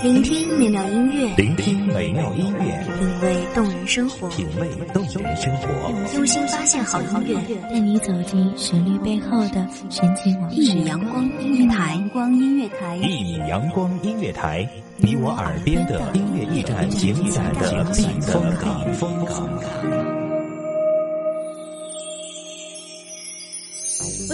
聆听美妙音乐，聆听美妙音乐，品味动人生活，品味动人生活，用心发现好音乐，带你走进旋律背后的神奇往事。一米阳光音乐台，光音乐台，一米阳光音乐台，你我耳边的音乐驿站，精彩的避风港，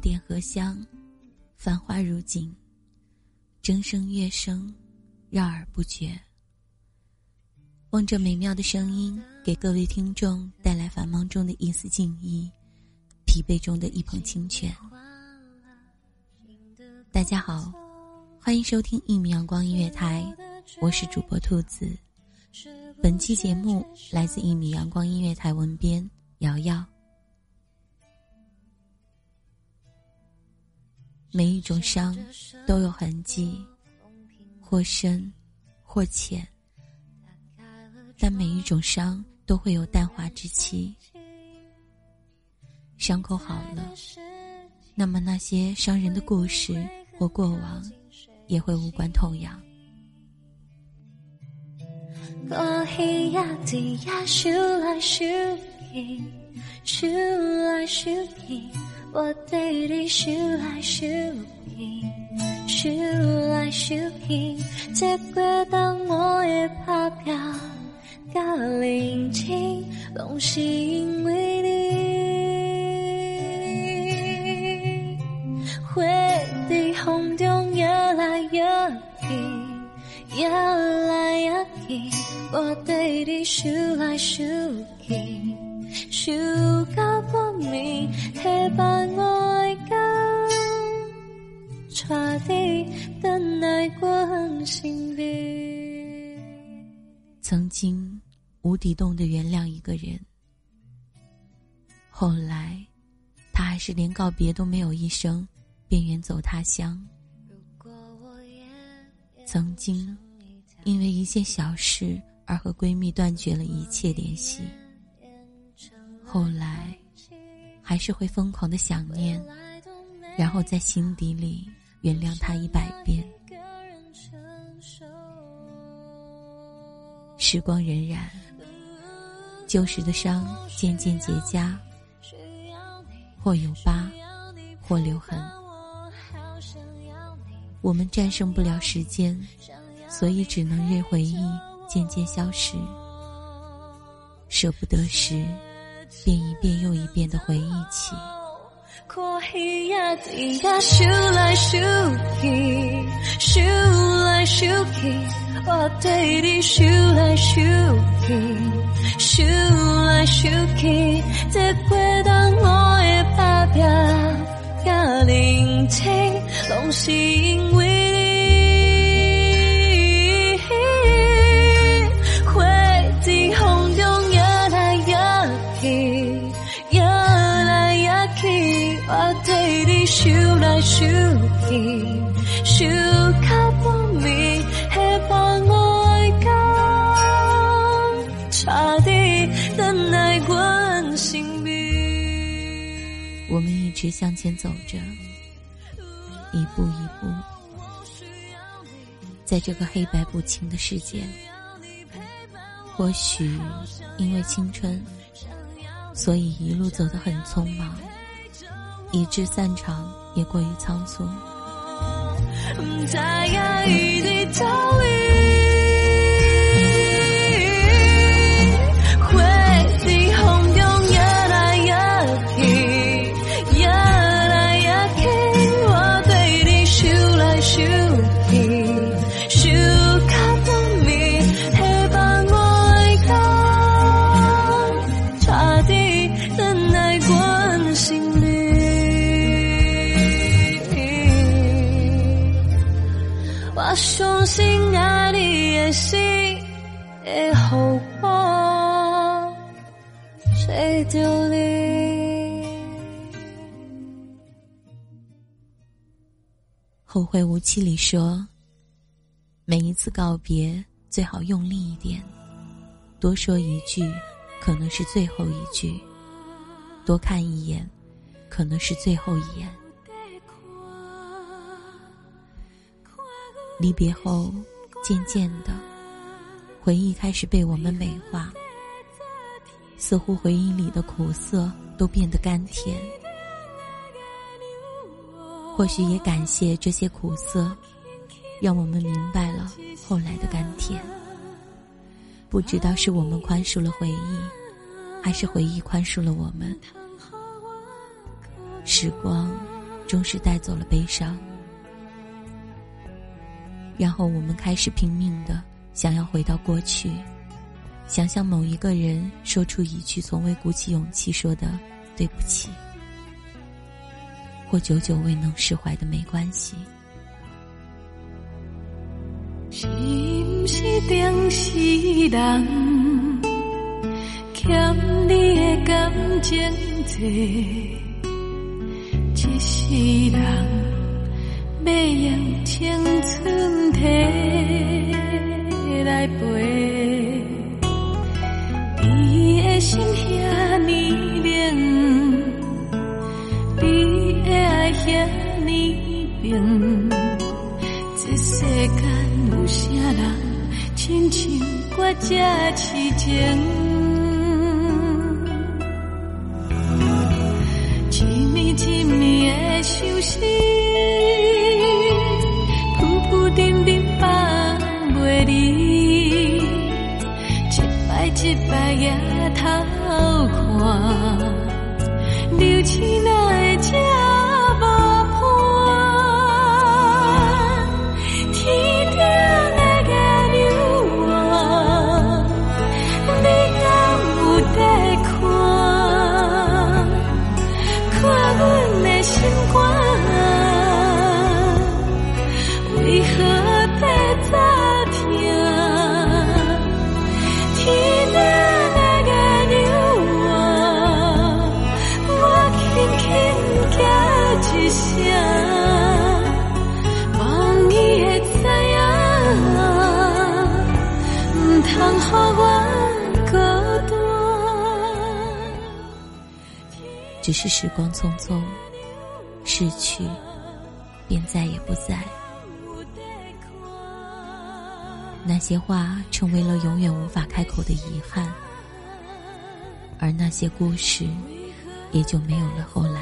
点荷香，繁花如锦，筝声乐声，绕耳不绝。望着美妙的声音，给各位听众带来繁忙中的一丝静意，疲惫中的一捧清泉。大家好，欢迎收听一米阳光音乐台，我是主播兔子。本期节目来自一米阳光音乐台文编瑶瑶。每一种伤都有痕迹，或深，或浅，但每一种伤都会有淡化之期。伤口好了，那么那些伤人的故事或过往，也会无关痛痒。我对你想来想去，想来想去，这过冬我的打拼甲认真，拢是因为你。花在风中摇来摇去，摇来摇去，我对你想来想去，想到半暝。曾经无底洞的原谅一个人，后来他还是连告别都没有一声，便远走他乡。曾经因为一件小事而和闺蜜断绝了一切联系，后来。还是会疯狂的想念，然后在心底里原谅他一百遍。时光荏苒，旧时的伤渐渐结痂，或有疤，或留痕。我们战胜不了时间，所以只能任回忆渐渐消失。舍不得时。便一遍又一遍的回忆起。拢是因为。我们一直向前走着，一步一步，在这个黑白不清的世界。或许因为青春，所以一路走得很匆忙。以致散场也过于仓促。后会无期里说，每一次告别最好用力一点，多说一句，可能是最后一句；多看一眼，可能是最后一眼。离别后，渐渐的，回忆开始被我们美化，似乎回忆里的苦涩都变得甘甜。或许也感谢这些苦涩，让我们明白了后来的甘甜。不知道是我们宽恕了回忆，还是回忆宽恕了我们。时光终是带走了悲伤，然后我们开始拼命的想要回到过去，想向某一个人说出一句从未鼓起勇气说的对不起。或久久未能释怀的没关系。是毋是定是人，欠你的感情多，一世人要用青春摕来陪，你的心遐呢冷。遐呢平，这世间有啥人亲像我这痴情？一暝一暝的相思，浮浮沉沉放袂离，一摆一摆也偷看，流星只是时光匆匆，逝去，便再也不在。那些话成为了永远无法开口的遗憾，而那些故事也就没有了后来。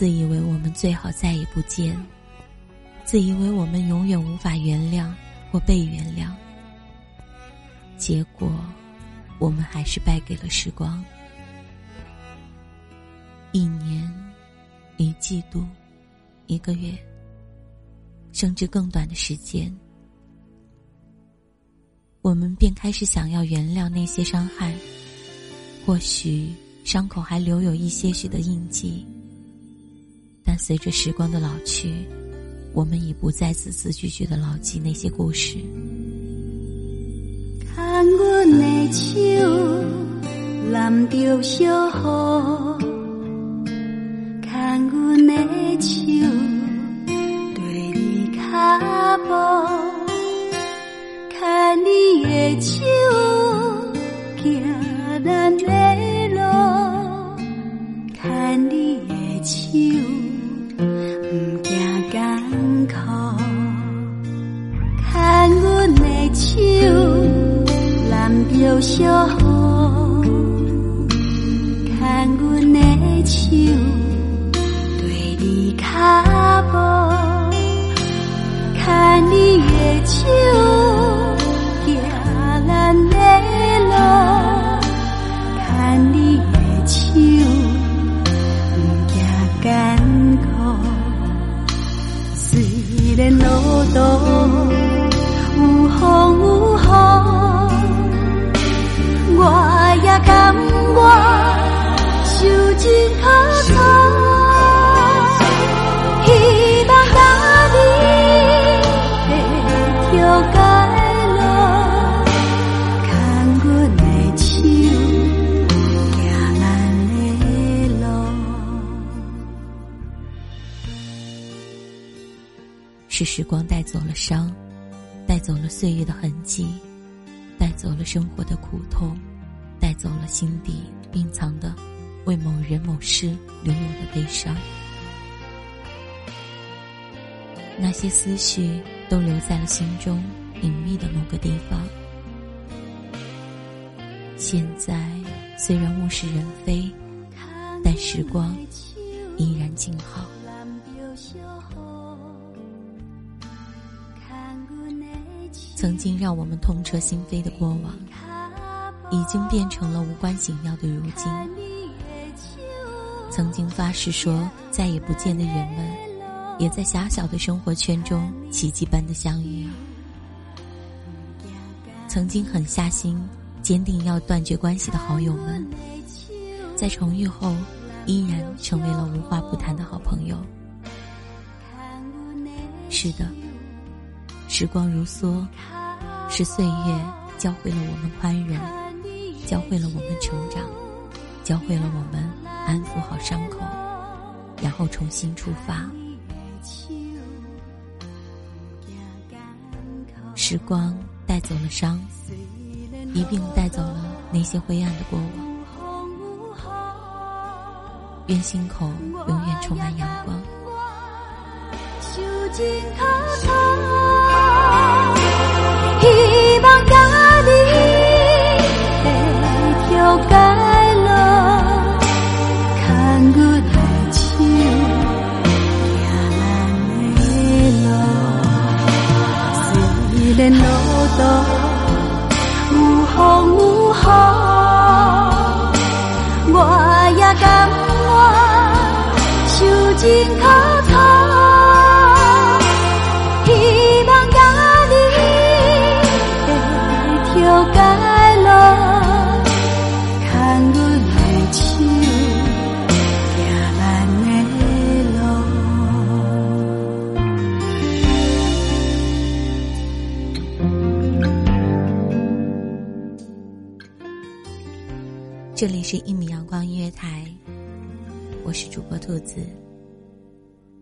自以为我们最好再也不见，自以为我们永远无法原谅或被原谅，结果我们还是败给了时光。一年，一季度，一个月，甚至更短的时间，我们便开始想要原谅那些伤害。或许伤口还留有一些许的印记。但随着时光的老去，我们已不再字字句句的牢记那些故事。看过的手揽着小雨，是时光带走了伤，带走了岁月的痕迹，带走了生活的苦痛，带走了心底蕴藏的为某人某事留有的悲伤。那些思绪都留在了心中隐秘的某个地方。现在虽然物是人非，但时光依然静好。曾经让我们痛彻心扉的过往，已经变成了无关紧要的如今。曾经发誓说再也不见的人们，也在狭小的生活圈中奇迹般的相遇。曾经狠下心。坚定要断绝关系的好友们，在重遇后，依然成为了无话不谈的好朋友。是的，时光如梭，是岁月教会了我们宽容，教会了我们成长，教会了我们安抚好伤口，然后重新出发。时光带走了伤。一并带走了那些灰暗的过往。愿心口永远充满阳光。这里是一米阳光音乐台，我是主播兔子。